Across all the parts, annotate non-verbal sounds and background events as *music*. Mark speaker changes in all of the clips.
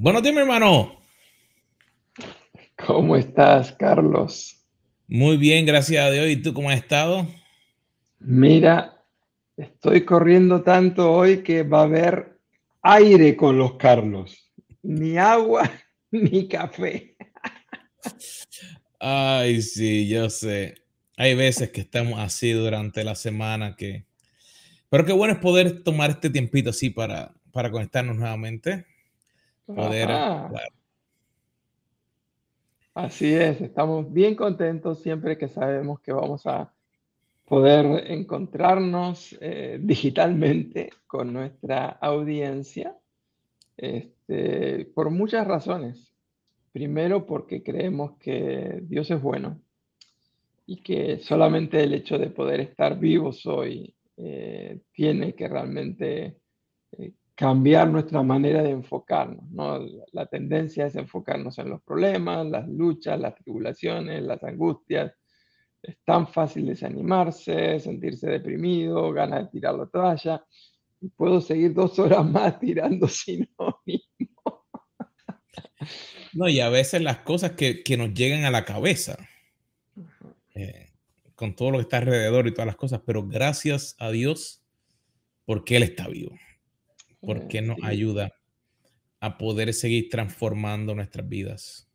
Speaker 1: Buenos días, mi hermano.
Speaker 2: ¿Cómo estás, Carlos?
Speaker 1: Muy bien, gracias a Dios. ¿Y tú cómo has estado?
Speaker 2: Mira, estoy corriendo tanto hoy que va a haber aire con los Carlos. Ni agua, *laughs* ni café. *laughs*
Speaker 1: Ay, sí, yo sé. Hay veces que estamos así durante la semana que... Pero qué bueno es poder tomar este tiempito así para, para conectarnos nuevamente. Poder...
Speaker 2: Así es, estamos bien contentos siempre que sabemos que vamos a poder encontrarnos eh, digitalmente con nuestra audiencia este, por muchas razones. Primero porque creemos que Dios es bueno y que solamente el hecho de poder estar vivos hoy eh, tiene que realmente cambiar nuestra manera de enfocarnos. ¿no? La tendencia es enfocarnos en los problemas, las luchas, las tribulaciones, las angustias. Es tan fácil desanimarse, sentirse deprimido, ganas de tirar la toalla. Y puedo seguir dos horas más tirando *laughs* sinónimos.
Speaker 1: No, y a veces las cosas que, que nos llegan a la cabeza, eh, con todo lo que está alrededor y todas las cosas, pero gracias a Dios porque Él está vivo porque nos ayuda a poder seguir transformando nuestras vidas.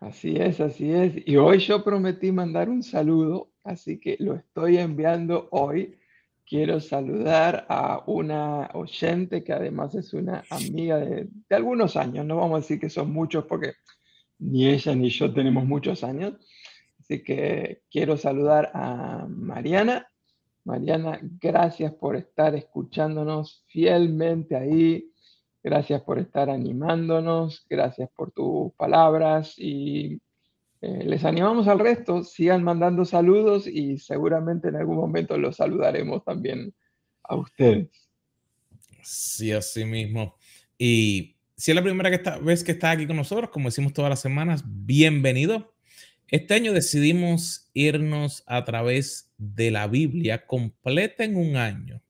Speaker 2: Así es, así es. Y hoy yo prometí mandar un saludo, así que lo estoy enviando hoy. Quiero saludar a una oyente que además es una amiga de, de algunos años. No vamos a decir que son muchos porque ni ella ni yo tenemos muchos años. Así que quiero saludar a Mariana Mariana, gracias por estar escuchándonos fielmente ahí. Gracias por estar animándonos. Gracias por tus palabras. Y eh, les animamos al resto. Sigan mandando saludos y seguramente en algún momento los saludaremos también a ustedes.
Speaker 1: Sí, así mismo. Y si es la primera vez que está aquí con nosotros, como decimos todas las semanas, bienvenido. Este año decidimos irnos a través de la Biblia completa en un año.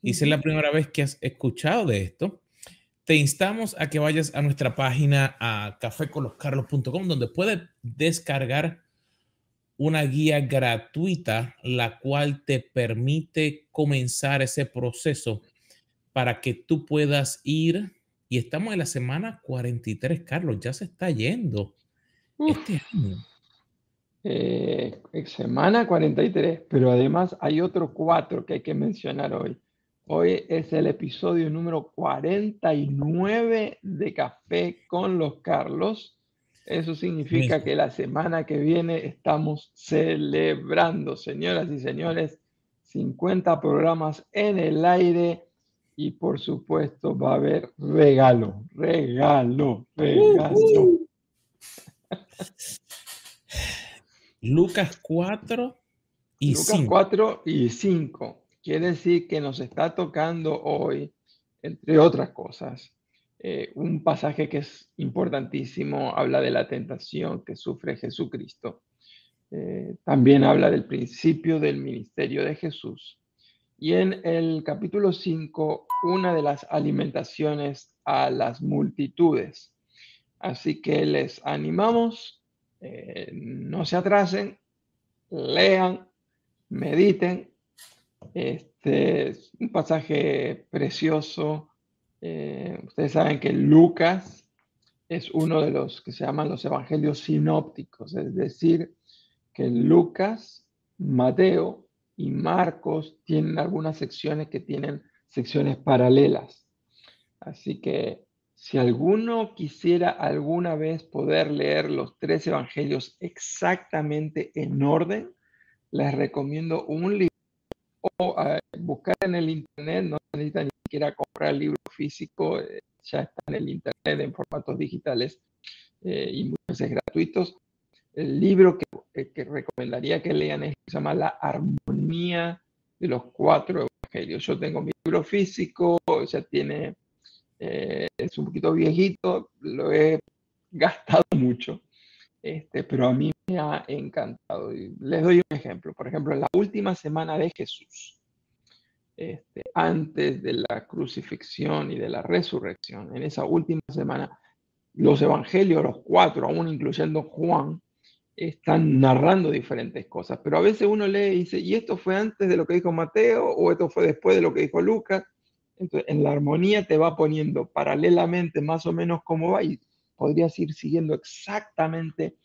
Speaker 1: Y si es la primera vez que has escuchado de esto, te instamos a que vayas a nuestra página a cafécoloscarlos.com donde puedes descargar una guía gratuita la cual te permite comenzar ese proceso para que tú puedas ir y estamos en la semana 43, Carlos, ya se está yendo este año.
Speaker 2: Eh, semana 43, pero además hay otro cuatro que hay que mencionar hoy. Hoy es el episodio número 49 de Café con los Carlos. Eso significa que la semana que viene estamos celebrando, señoras y señores, 50 programas en el aire y por supuesto va a haber regalo, regalo, regalo. *laughs*
Speaker 1: Lucas 4 y
Speaker 2: Lucas 4 y 5. Quiere decir que nos está tocando hoy, entre otras cosas, eh, un pasaje que es importantísimo, habla de la tentación que sufre Jesucristo. Eh, también habla del principio del ministerio de Jesús. Y en el capítulo 5, una de las alimentaciones a las multitudes. Así que les animamos eh, no se atrasen, lean, mediten. Este es un pasaje precioso. Eh, ustedes saben que Lucas es uno de los que se llaman los evangelios sinópticos, es decir, que Lucas, Mateo y Marcos tienen algunas secciones que tienen secciones paralelas. Así que si alguno quisiera alguna vez poder leer los tres evangelios exactamente en orden, les recomiendo un libro o eh, buscar en el internet, no necesitan ni siquiera comprar el libro físico, eh, ya está en el internet en formatos digitales eh, y muchos veces gratuitos. El libro que, que, recomendaría que lean es, se llama La Armonía de los Cuatro Evangelios. Yo tengo mi libro físico, ya tiene eh, es un poquito viejito, lo he gastado *laughs* mucho, este, pero a mí me ha encantado. Y les doy un ejemplo. Por ejemplo, en la última semana de Jesús, este, antes de la crucifixión y de la resurrección, en esa última semana, los evangelios, los cuatro, aún incluyendo Juan, están narrando diferentes cosas, pero a veces uno lee y dice, ¿y esto fue antes de lo que dijo Mateo o esto fue después de lo que dijo Lucas? Entonces, en la armonía te va poniendo paralelamente más o menos cómo va y podrías ir siguiendo exactamente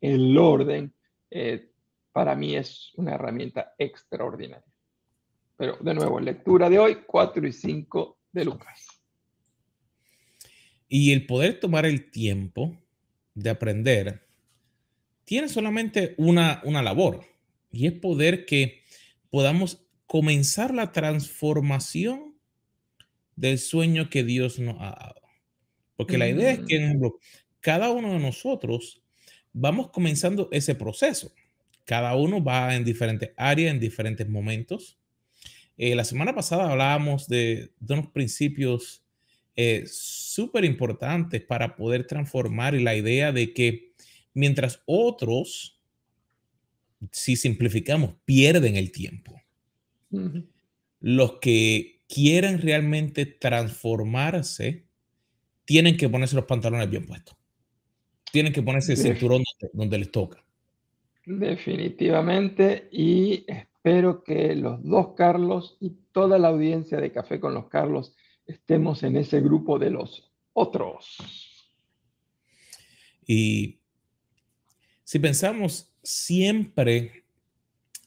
Speaker 2: el orden. Eh, para mí es una herramienta extraordinaria. Pero de nuevo, lectura de hoy, 4 y 5 de Lucas.
Speaker 1: Y el poder tomar el tiempo de aprender tiene solamente una, una labor y es poder que podamos comenzar la transformación del sueño que Dios nos ha dado. Porque la idea es que, mm. ejemplo, cada uno de nosotros vamos comenzando ese proceso. Cada uno va en diferentes áreas, en diferentes momentos. Eh, la semana pasada hablábamos de, de unos principios eh, súper importantes para poder transformar y la idea de que mientras otros, si simplificamos, pierden el tiempo, los que quieren realmente transformarse tienen que ponerse los pantalones bien puestos. Tienen que ponerse el cinturón donde, les toca.
Speaker 2: Definitivamente. Y espero que los dos Carlos y toda la audiencia de Café con los Carlos estemos en ese grupo de los otros.
Speaker 1: Y si pensamos, siempre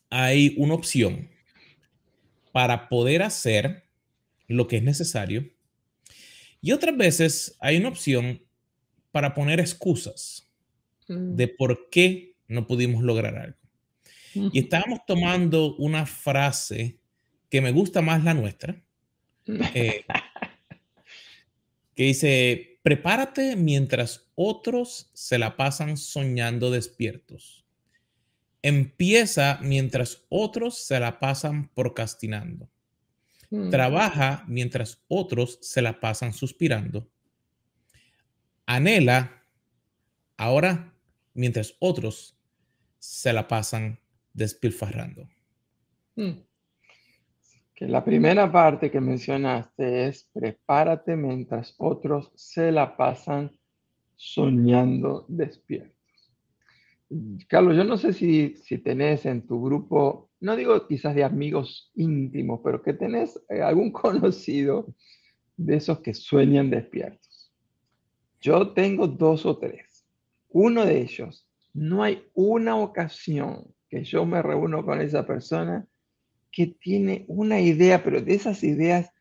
Speaker 1: hay una opción para poder hacer lo que es necesario y otras veces hay una opción para poner excusas mm. de por qué no pudimos lograr algo. Y estábamos tomando una frase que me gusta más la nuestra, *laughs* eh, que dice, prepárate mientras otros se la pasan soñando despiertos. Empieza mientras otros se la pasan procrastinando. Trabaja mientras otros se la pasan suspirando. Anhela ahora mientras otros se la pasan despilfarrando. Mm
Speaker 2: que la primera parte que mencionaste es prepárate mientras otros se la pasan soñando despiertos. Carlos, yo no sé si, si tenés en tu grupo, no digo quizás de amigos íntimos, pero que tenés eh, algún *laughs* conocido de esos que sueñan despiertos. Yo tengo dos o tres. Uno de ellos, no hay una ocasión que yo me reúno con esa persona que tiene una idea, pero de esas ideas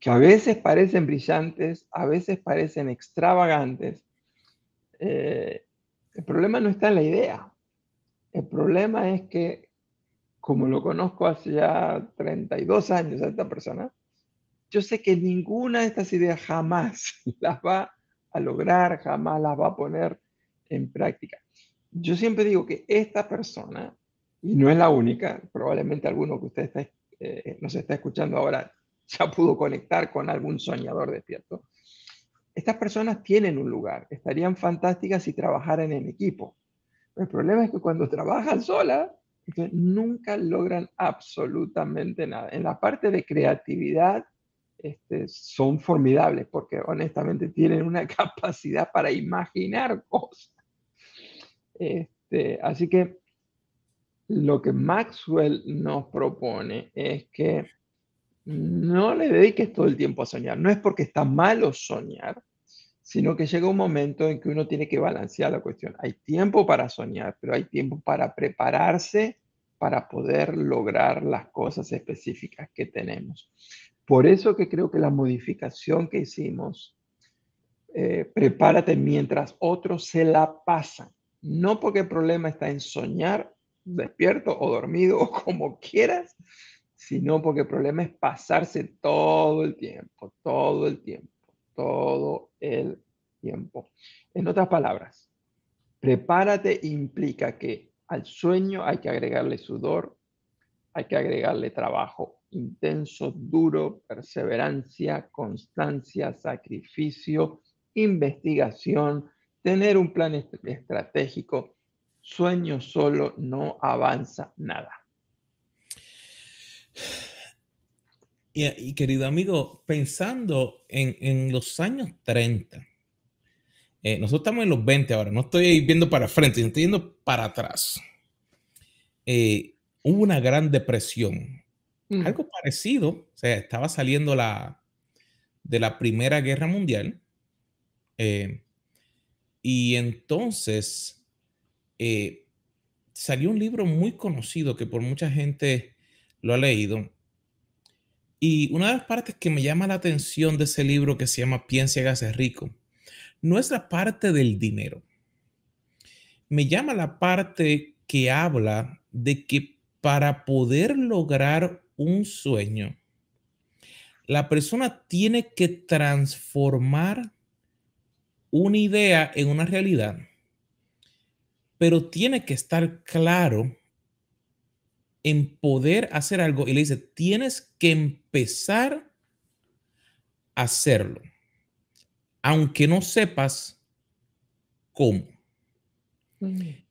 Speaker 2: que a veces parecen brillantes, a veces parecen extravagantes. Eh, el problema no está en la idea. El problema es que, como lo conozco hace ya 32 años a esta persona, yo sé que ninguna de estas ideas jamás *laughs* las va a lograr, jamás las va a poner en práctica. Yo siempre digo que esta persona y no es la única, probablemente alguno que usted está, eh, nos está escuchando ahora ya pudo conectar con algún soñador despierto. Estas personas tienen un lugar, estarían fantásticas si trabajaran en equipo. El problema es que cuando trabajan solas, nunca logran absolutamente nada. En la parte de creatividad este, son formidables porque honestamente tienen una *laughs* capacidad para imaginar cosas. Este, así que lo que Maxwell nos propone es que no le dediques todo el tiempo a soñar. No es porque está malo soñar, sino que llega un momento en que uno tiene que balancear la cuestión. Hay tiempo para soñar, pero hay tiempo para prepararse para poder lograr las cosas específicas que tenemos. Por eso que creo que la modificación que hicimos, eh, prepárate mientras otros se la pasan. No porque el problema está en soñar despierto o dormido o como quieras, sino porque el problema es pasarse todo el tiempo, todo el tiempo, todo el tiempo. En otras palabras, prepárate implica que al sueño hay que agregarle sudor, hay que agregarle trabajo intenso, duro, perseverancia, constancia, sacrificio, investigación, tener un plan estratégico, Sueño solo no avanza nada.
Speaker 1: Y, querido amigo, pensando en, los años 30, Eh, nosotros estamos en los 20 ahora, no estoy viendo para frente, estoy viendo para atrás. Eh, hubo una gran depresión. Mm. Algo parecido, o sea, estaba saliendo la, de la Primera Guerra Mundial. Eh, y entonces salió un libro muy conocido que por mucha gente lo ha leído. Y una de las partes que me llama la atención de ese libro que se llama Piensa y hágase rico no es la parte del dinero. Me llama la parte que habla de que para poder lograr un sueño, la persona tiene que transformar una idea en una realidad, pero tiene que estar claro en poder hacer algo. Y le dice, tienes que empezar a hacerlo aunque no sepas cómo.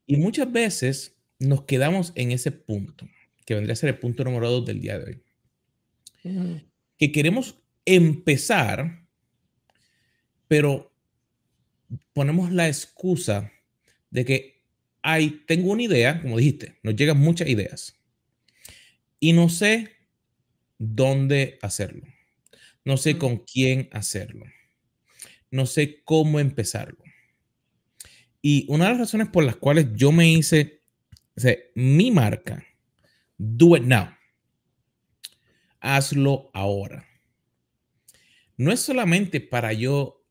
Speaker 1: Y muchas veces nos quedamos en ese punto, que vendría a ser el punto número dos del día de hoy. Que queremos empezar, pero ponemos la excusa de que hay, tengo una idea, como dijiste, nos llegan muchas ideas y no sé dónde hacerlo, no sé con quién hacerlo no sé cómo empezarlo. Y una de las razones por las cuales yo me hice mi marca, do it now. Hazlo ahora. No es solamente para yo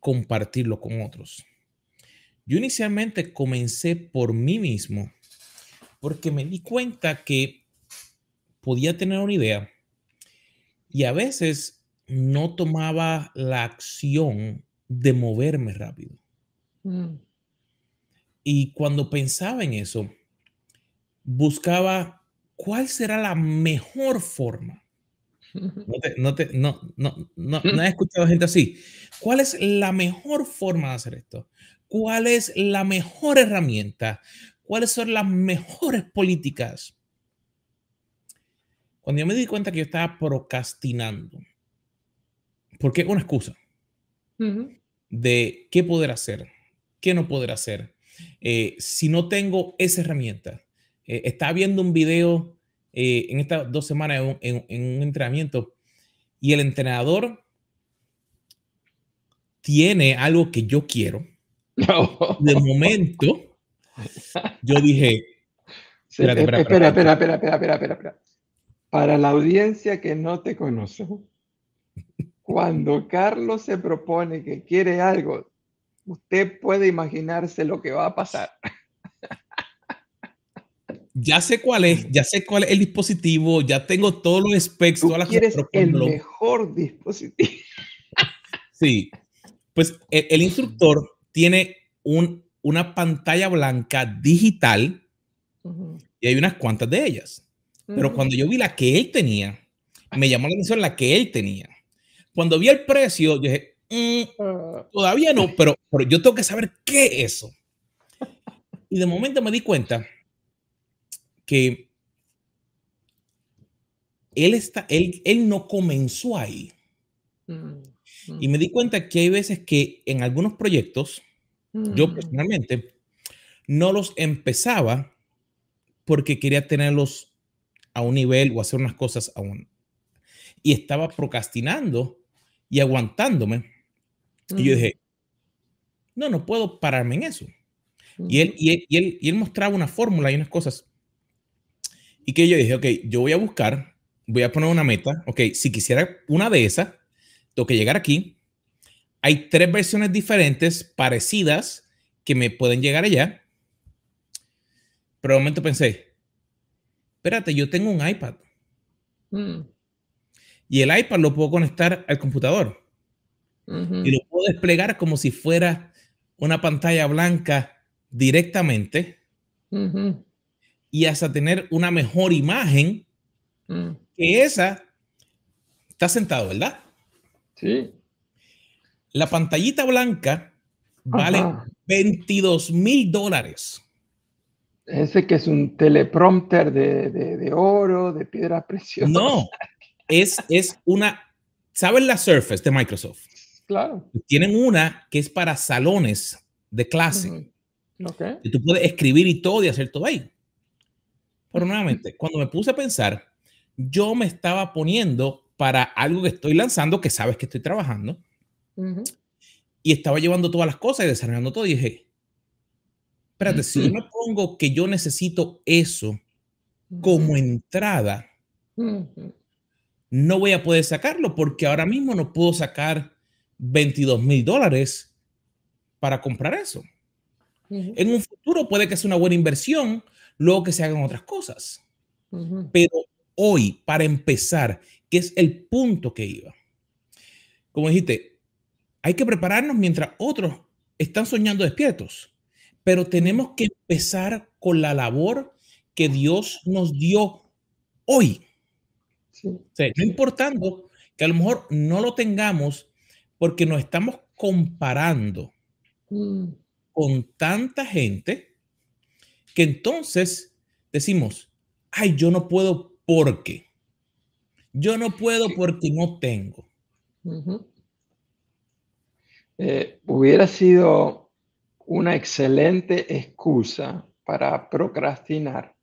Speaker 1: compartirlo con otros. Yo inicialmente comencé por mí mismo porque me di cuenta que podía tener una idea y a veces no tomaba la acción de moverme rápido. Mm. Y cuando pensaba en eso, buscaba cuál será la mejor forma. *laughs* No, te, no, no, no, no, he *laughs* escuchado gente así. ¿Cuál es la mejor forma de hacer esto? ¿Cuál es la mejor herramienta? ¿Cuáles son las mejores políticas? Cuando yo me di cuenta que yo estaba procrastinando, porque es una excusa de qué poder hacer, qué no poder hacer. Eh, si no tengo esa herramienta, eh, estaba viendo un video eh, en estas dos semanas en, un entrenamiento y el entrenador tiene algo que yo quiero. *laughs* De momento, yo dije,
Speaker 2: espera, espera, espera, espera, espera, espera, espera, espera. Para la audiencia que no te conoce, cuando Carlos se propone que quiere algo, usted puede imaginarse lo que va a pasar.
Speaker 1: Ya sé cuál es, ya sé cuál es el dispositivo, ya tengo todos los specs,
Speaker 2: todas las quieres el mejor dispositivo.
Speaker 1: Sí, pues el, instructor tiene un, una pantalla blanca digital y hay unas cuantas de ellas. Pero cuando yo vi la que él tenía, me llamó la atención la que él tenía. Cuando vi el precio, yo dije, mm, ah. todavía no, pero, pero yo tengo que saber qué es eso. Y de momento me di cuenta que él, está, él, él no comenzó ahí. Mm, mm. Y me di cuenta que hay veces que en algunos proyectos, yo personalmente, no los empezaba porque quería tenerlos a un nivel o hacer unas cosas aún. Y estaba procrastinando y aguantándome. Y yo dije, no, no puedo pararme en eso. y, él, y, él, y, él, mostraba una fórmula y unas cosas. Y que yo dije, ok, yo voy a buscar, voy a poner una meta. Ok, si quisiera una de esas, tengo que llegar aquí. Hay tres versiones diferentes, parecidas, que me pueden llegar allá. Pero de momento pensé, espérate, yo tengo un iPad. Mm. Y el iPad lo puedo conectar al computador. Y lo puedo desplegar como si fuera una pantalla blanca directamente. Y hasta tener una mejor imagen mm. que esa. Está sentado, ¿verdad?
Speaker 2: Sí.
Speaker 1: La pantallita blanca vale 22 mil dólares.
Speaker 2: Ese que es un teleprompter de, de, de oro, de piedra preciosa.
Speaker 1: No, es, es una, ¿saben la Surface de Microsoft?
Speaker 2: Claro.
Speaker 1: Tienen una que es para salones de clase.
Speaker 2: Okay.
Speaker 1: Y tú puedes escribir y todo y hacer todo ahí. Pero nuevamente, cuando me puse a pensar, yo me estaba poniendo para algo que estoy lanzando, que sabes que estoy trabajando, y estaba llevando todas las cosas y desarrollando todo. Y dije, espérate, si yo me pongo que yo necesito eso como entrada, no voy a poder sacarlo porque ahora mismo no puedo sacar 22 mil dólares para comprar eso. En un futuro puede que sea una buena inversión, luego que se hagan otras cosas. Pero hoy, para empezar, que es el punto que iba, como dijiste, hay que prepararnos mientras otros están soñando despiertos, pero tenemos que empezar con la labor que Dios nos dio hoy. no importando que a lo mejor no lo tengamos porque nos estamos comparando mm. con tanta gente que entonces decimos, ay, yo no puedo porque. Yo no puedo porque no tengo.
Speaker 2: Eh, hubiera sido una excelente excusa para procrastinar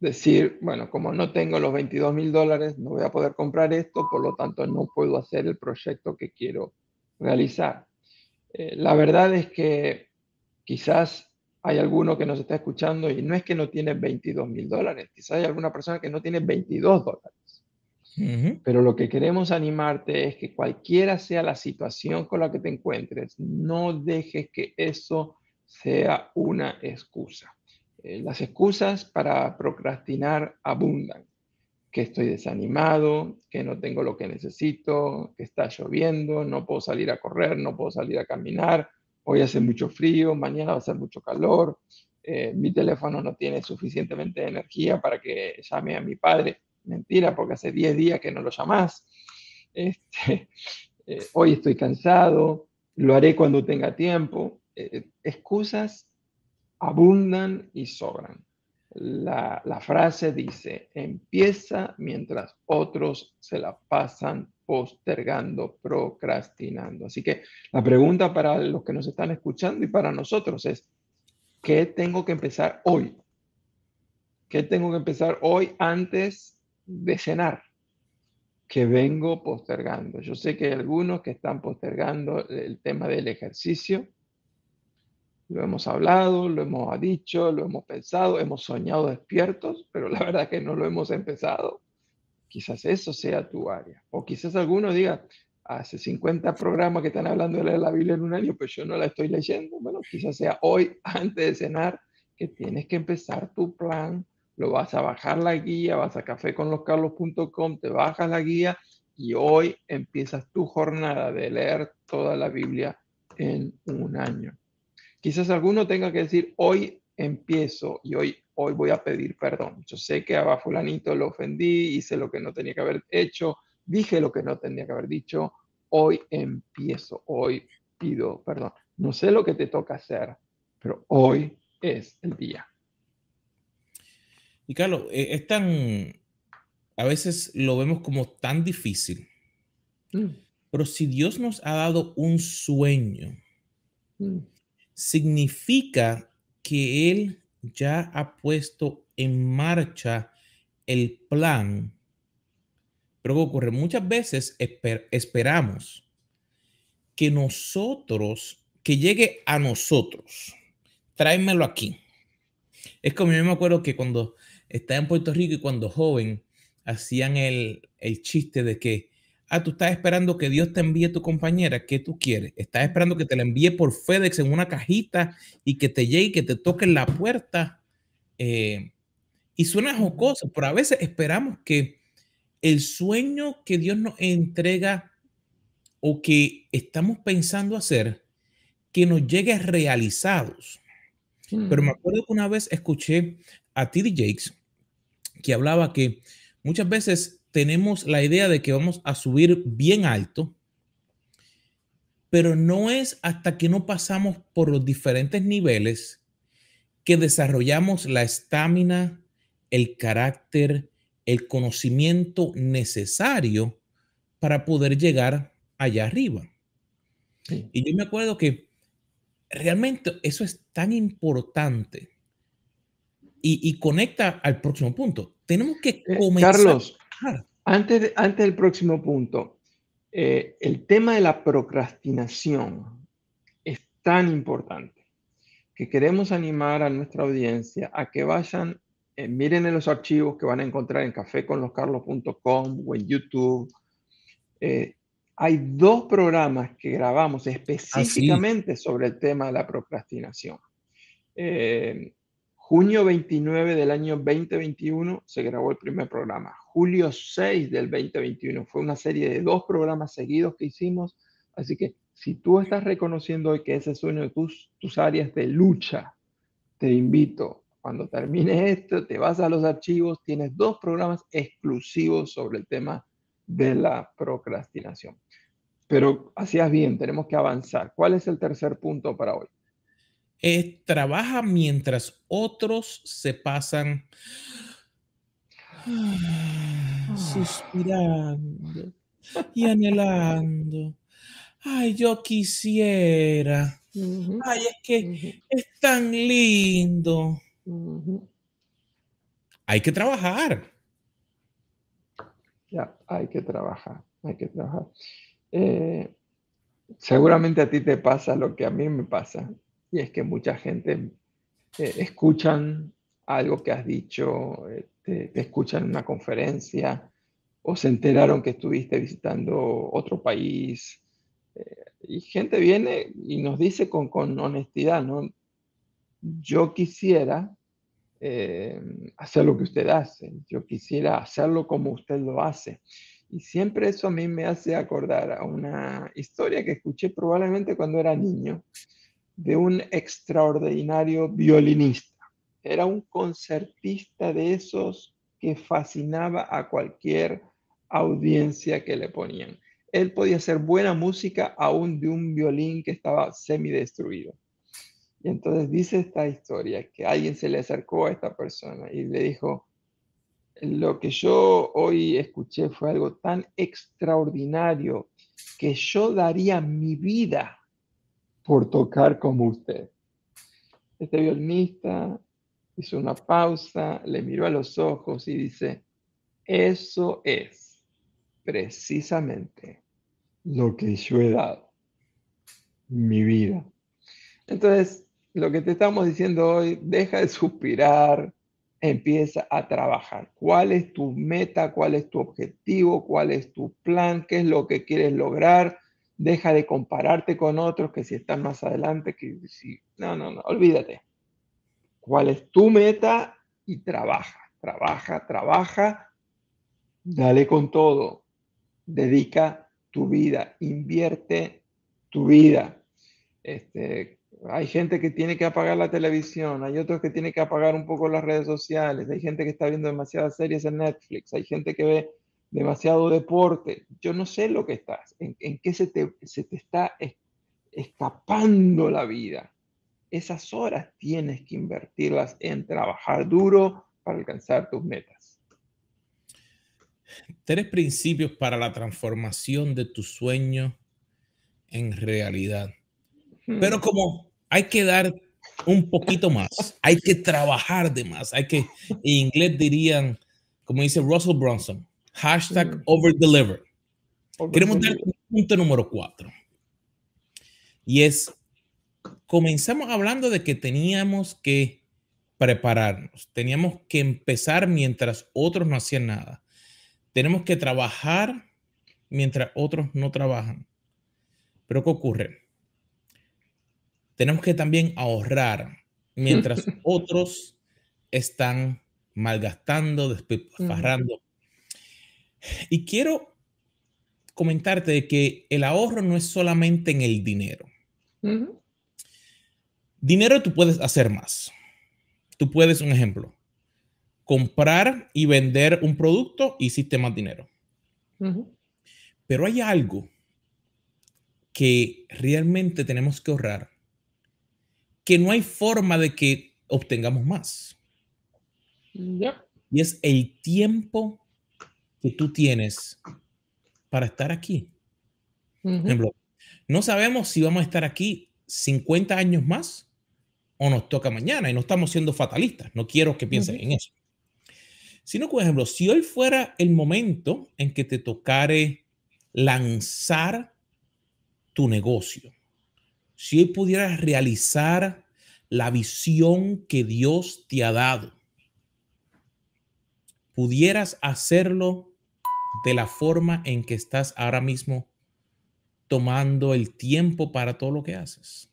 Speaker 2: decir, bueno, como no tengo los 22 mil dólares, no voy a poder comprar esto, por lo tanto no puedo hacer el proyecto que quiero realizar. Eh, la verdad es que quizás hay alguno que nos está escuchando y no es que no tiene 22 mil dólares, quizás hay alguna persona que no tiene 22 dólares. Pero lo que queremos animarte es que cualquiera sea la situación con la que te encuentres, no dejes que eso sea una excusa. Eh, las excusas para procrastinar abundan. Que estoy desanimado, que no tengo lo que necesito, que está lloviendo, no puedo salir a correr, no puedo salir a caminar, hoy hace mucho frío, mañana va a ser mucho calor, eh, mi teléfono no tiene suficientemente energía para que llame a mi padre. Mentira, porque hace 10 días que no lo llamas. Este, *laughs* eh, hoy estoy cansado, lo haré cuando tenga tiempo. excusas abundan y sobran. La, frase dice, empieza mientras otros se la pasan postergando, procrastinando. Así que la pregunta para los que nos están escuchando y para nosotros es, ¿qué tengo que empezar hoy? ¿Qué tengo que empezar hoy antes de cenar? Que vengo postergando. Yo sé que hay algunos que están postergando el tema del ejercicio, lo hemos hablado, lo hemos dicho, lo hemos pensado, hemos soñado despiertos, pero la *laughs* verdad que no lo hemos empezado. Quizás eso sea tu área. O quizás alguno diga, hace 50 programas que están hablando de la Biblia en un año, pues yo no la estoy leyendo. Bueno, quizás sea hoy, *laughs* antes de cenar, que tienes que empezar tu plan. Lo vas a bajar la guía, vas a caféconloscarlos.com, te bajas la guía y hoy empiezas tu jornada de leer toda la Biblia en un año. Quizás alguno tenga que decir, hoy empiezo y hoy, hoy voy a pedir perdón. Yo sé que a fulanito lo ofendí, hice lo que no tenía que haber hecho, dije lo que no tenía que haber dicho, hoy empiezo, hoy pido perdón. No sé lo que te toca hacer, pero hoy es el día.
Speaker 1: Y Carlos, eh, es tan, a veces lo vemos como tan difícil, mm. pero si Dios nos ha dado un sueño, mm significa que Él ya ha puesto en marcha el plan. Pero ¿qué ocurre? Muchas veces esperamos que nosotros, que llegue a nosotros, tráemelo aquí. Es como yo me acuerdo que cuando estaba en Puerto Rico y cuando joven hacían el, el chiste de que Ah, tú estás esperando que Dios te envíe tu compañera. ¿Qué tú quieres? Estás esperando que te la envíe por FedEx en una cajita y que te llegue, que te toque en la puerta. Eh, y suena jocoso, pero a veces esperamos que el sueño que Dios nos entrega o que estamos pensando hacer, que nos llegue realizados. Pero me acuerdo que una vez escuché a T.D. Jakes que hablaba que muchas veces tenemos la idea de que vamos a subir bien alto, pero no es hasta que no pasamos por los diferentes niveles que desarrollamos la estamina, el carácter, el conocimiento necesario para poder llegar allá arriba. Y yo me acuerdo que realmente eso es tan importante y, conecta al próximo punto. Tenemos que
Speaker 2: eh, comenzar. Carlos, antes, antes del próximo punto, eh, el tema de la procrastinación es tan importante que queremos animar a nuestra audiencia a que vayan, eh, miren en los archivos que van a encontrar en caféconloscarlos.com o en YouTube. hay dos programas que grabamos específicamente sobre el tema de la procrastinación. Junio 29 del año 2021 se grabó el primer programa. Julio 6 del 2021 fue una serie de dos programas seguidos que hicimos. Así que si tú estás reconociendo hoy que ese es uno de tus, tus áreas de lucha, te invito, cuando termine esto, te vas a los archivos, tienes dos programas exclusivos sobre el tema de la procrastinación. Pero hacías bien, tenemos que avanzar. ¿Cuál es el tercer punto para hoy?
Speaker 1: Trabaja mientras otros se pasan ah, *sighs* suspirando y anhelando. Ay, yo quisiera. Ay, es que es tan lindo. Hay que trabajar.
Speaker 2: Ya, hay que trabajar, hay que trabajar. Eh, seguramente a ti te pasa lo que a mí me pasa y es que mucha gente eh, escuchan algo que has dicho, eh, te, escuchan en una conferencia o se enteraron que estuviste visitando otro país. Eh, y gente viene y nos dice con, con honestidad, ¿no? Yo quisiera hacer lo que usted hace, yo quisiera hacerlo como usted lo hace. Y siempre eso a mí me hace acordar a una historia que escuché probablemente cuando era niño de un extraordinario violinista. Era un concertista de esos que fascinaba a cualquier audiencia que le ponían. Él podía hacer buena música aún de un violín que estaba semidestruido. Y entonces dice esta historia que alguien se le acercó a esta persona y le dijo, lo que yo hoy escuché fue algo tan extraordinario que yo daría mi vida por tocar como usted. Este violinista hizo una pausa, le miró a los ojos y dice, eso es precisamente lo que yo he dado, mi vida. Entonces, lo que te estamos diciendo hoy, deja de suspirar, empieza a trabajar. ¿Cuál es tu meta? ¿Cuál es tu objetivo? ¿Cuál es tu plan? ¿Qué es lo que quieres lograr? Deja de compararte con otros que si están más adelante, que si... No, no, no, olvídate. ¿Cuál es tu meta? Y trabaja, trabaja, trabaja, dale con todo, dedica tu vida, invierte tu vida. Este, hay gente que tiene que apagar la televisión, hay otros que tienen que apagar un poco las redes sociales, hay gente que está viendo demasiadas series en Netflix, hay gente que ve demasiado deporte. Yo no sé lo que estás, en, qué se te, se te está escapando la vida. Esas horas tienes que invertirlas en trabajar duro para alcanzar tus metas.
Speaker 1: Tres principios para la transformación de tu sueño en realidad. Hmm. Pero como hay que dar un poquito más, hay que trabajar de más, hay que, en inglés dirían, como dice Russell Brunson, Hashtag overdeliver. Queremos dar un punto número cuatro. Y es, comenzamos hablando de que teníamos que prepararnos, teníamos que empezar mientras otros no hacían nada. Tenemos que trabajar mientras otros no trabajan. Pero ¿qué ocurre? Tenemos que también ahorrar mientras *laughs* otros están malgastando, despilfarrando, y quiero comentarte que el ahorro no es solamente en el dinero. Dinero tú puedes hacer más. Tú puedes, un ejemplo, comprar y vender un producto, hiciste más dinero. Pero hay algo que realmente tenemos que ahorrar, que no hay forma de que obtengamos más. Y es el tiempo que tú tienes para estar aquí. Por ejemplo, No sabemos si vamos a estar aquí 50 años más o nos toca mañana y no estamos siendo fatalistas. No quiero que piensen en eso. Sino, por ejemplo, si hoy fuera el momento en que te tocare lanzar tu negocio, si hoy pudieras realizar la visión que Dios te ha dado, pudieras hacerlo de la forma en que estás ahora mismo tomando el tiempo para todo lo que haces.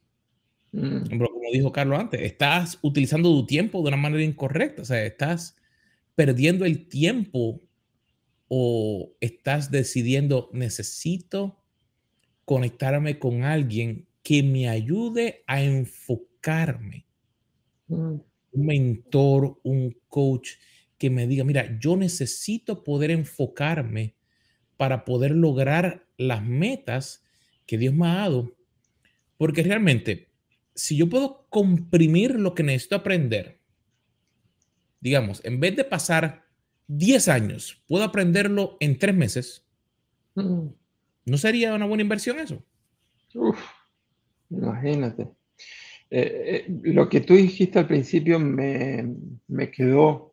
Speaker 1: Mm. Como dijo Carlos antes, estás utilizando tu tiempo de una manera incorrecta, o sea, estás perdiendo el tiempo o estás decidiendo, necesito conectarme con alguien que me ayude a enfocarme. Mm. Un mentor, un coach que me diga, mira, yo necesito poder enfocarme para poder lograr las metas que Dios me ha dado. Porque realmente, si yo puedo comprimir lo que necesito aprender, digamos, en vez de pasar 10 años, puedo aprenderlo en 3 meses, mm. ¿no sería una buena inversión eso?
Speaker 2: Uf, imagínate. Eh, eh, lo que tú dijiste al principio me, me quedó.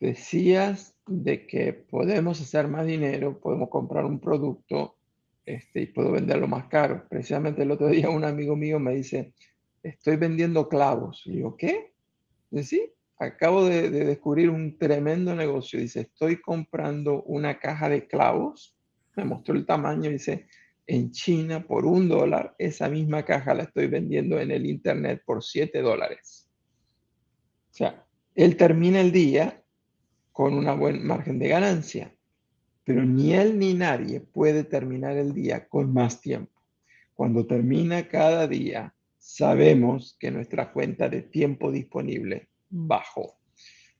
Speaker 2: Decías de que podemos hacer más dinero, podemos comprar un producto este, y puedo venderlo más caro. Precisamente el otro *laughs* día un amigo mío me dice, estoy vendiendo clavos. Y yo, ¿qué? Dice, sí, acabo de, descubrir un tremendo negocio. Dice, estoy comprando una caja de clavos. Me mostró el tamaño. Dice, en China por un dólar, esa misma caja la estoy vendiendo en el Internet por siete dólares. O sea, él termina el día con una buen margen de ganancia, pero ni él ni nadie puede terminar el día con más tiempo. Cuando termina cada día, sabemos que nuestra cuenta de tiempo disponible bajó.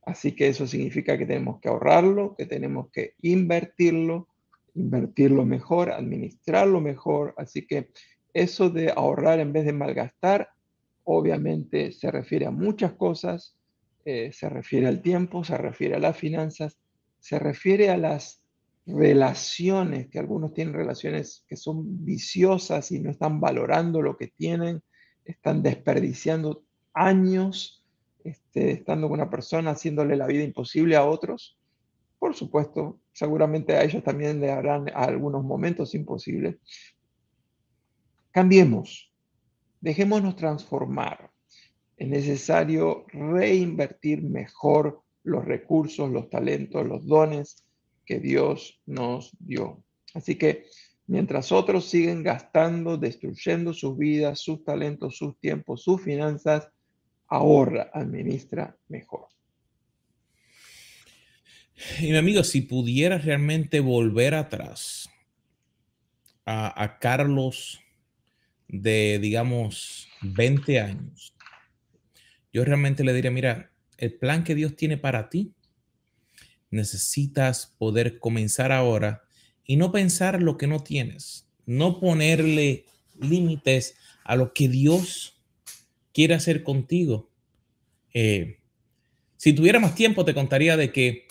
Speaker 2: Así que eso significa que tenemos que ahorrarlo, que tenemos que invertirlo, invertirlo mejor, administrarlo mejor. Así que eso de ahorrar en vez de malgastar, obviamente se refiere a muchas cosas. Eh, se refiere al tiempo, se refiere a las finanzas, se refiere a las relaciones, que algunos tienen relaciones que son viciosas y no están valorando lo que tienen, están desperdiciando años este, estando con una persona, haciéndole la vida imposible a otros. Por supuesto, seguramente a ellos también le harán algunos momentos imposibles. Cambiemos, dejémonos transformar. Es necesario reinvertir mejor los recursos, los talentos, los dones que Dios nos dio. Así que mientras otros siguen gastando, destruyendo sus vidas, sus talentos, sus tiempos, sus finanzas, ahorra, administra mejor.
Speaker 1: Y mi amigo, si pudiera realmente volver atrás a, Carlos de, digamos, 20 años, yo realmente le diría, mira, el plan que Dios tiene para ti, necesitas poder comenzar ahora y no pensar lo que no tienes, no ponerle límites a lo que Dios quiere hacer contigo. Eh, si tuviera más tiempo, te contaría de que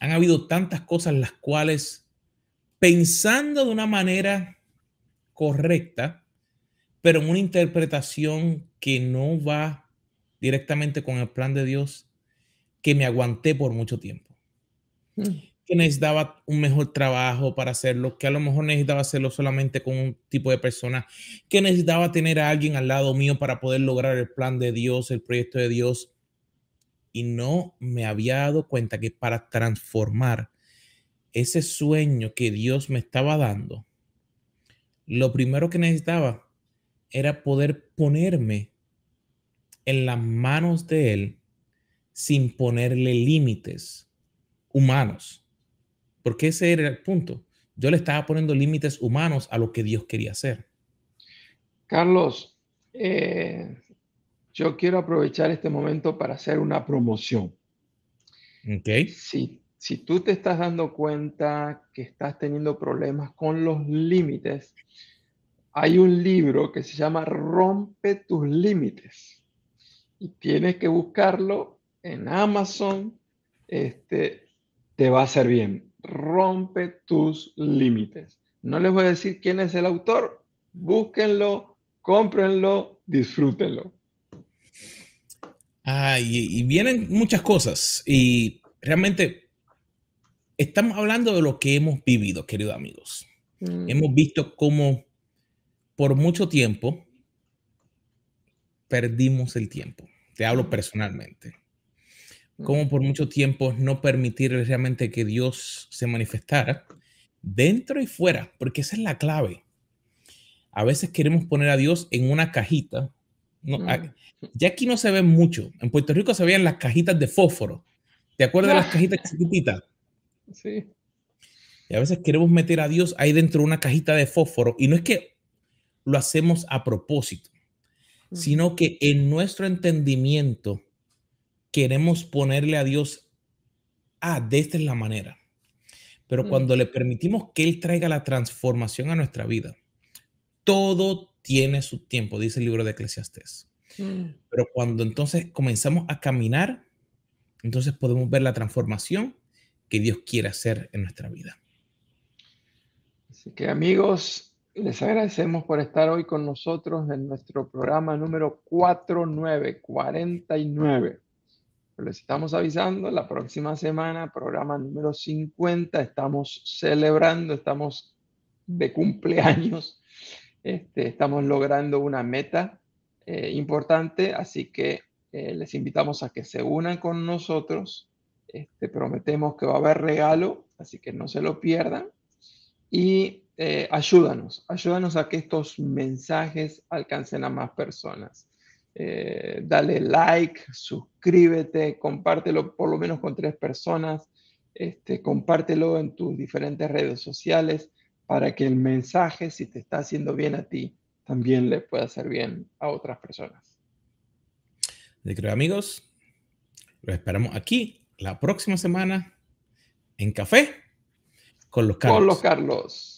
Speaker 1: han habido tantas cosas las cuales, pensando de una manera correcta, pero en una interpretación que no va directamente con el plan de Dios, que me aguanté por mucho tiempo. Mm que necesitaba un mejor trabajo para hacerlo, que a lo mejor necesitaba hacerlo solamente con un tipo de persona, que necesitaba tener a alguien al lado mío para poder lograr el plan de Dios, el proyecto de Dios. Y no me había dado cuenta que para transformar ese sueño que Dios me estaba dando, lo primero que necesitaba era poder ponerme en las manos de Él sin ponerle límites humanos porque ese era el punto. Yo le estaba poniendo límites humanos a lo que Dios quería hacer.
Speaker 2: Carlos, eh, yo quiero aprovechar este momento para hacer una promoción.
Speaker 1: Okay.
Speaker 2: Si, si tú te estás dando cuenta que estás teniendo problemas con los límites, hay un libro que se llama Rompe tus límites y tienes que buscarlo en Amazon. Este, te va a hacer bien rompe tus límites. No les voy a decir quién es el autor, búsquenlo, cómprenlo, disfrútenlo.
Speaker 1: Ah, y, vienen muchas cosas y realmente estamos hablando de lo que hemos vivido, queridos amigos. Mm. Hemos visto cómo por mucho tiempo perdimos el tiempo. Te hablo personalmente. Cómo mm. por mucho tiempo no permitir realmente que Dios se manifestara dentro y fuera, porque esa es la clave. A veces queremos poner a Dios en una cajita. No, ya aquí no se ve mucho. En Puerto Rico se veían las cajitas de fósforo. ¿Te acuerdas de las *laughs* cajitas chiquititas?
Speaker 2: Sí.
Speaker 1: Y a veces queremos meter a Dios ahí dentro de una cajita de fósforo. Y no es que lo hacemos a propósito, sino que en nuestro entendimiento queremos ponerle a Dios, ah, de esta es la manera. Pero cuando le permitimos que Él traiga la transformación a nuestra vida, todo tiene su tiempo, dice el libro de Eclesiastés. Mm. Pero cuando entonces comenzamos a caminar, entonces podemos ver la transformación que Dios quiere hacer en nuestra vida.
Speaker 2: Así que amigos, les agradecemos por estar hoy con nosotros en nuestro programa número 4949. Les estamos avisando, la próxima semana, programa número 50, estamos celebrando, estamos de cumpleaños, este, estamos logrando una meta eh, importante, así que eh, les invitamos a que se unan con nosotros. Este, prometemos que va a haber regalo, así que no se lo pierdan. Y eh, ayúdanos, ayúdanos a que estos mensajes alcancen a más personas. dale like, suscríbete, compártelo por lo menos con tres personas, este, compártelo en tus diferentes redes sociales para que el mensaje, si te está haciendo bien a ti, también le puede hacer bien a otras personas.
Speaker 1: De creo, amigos, los esperamos aquí la próxima semana en Café con los Carlos.
Speaker 2: Con los Carlos.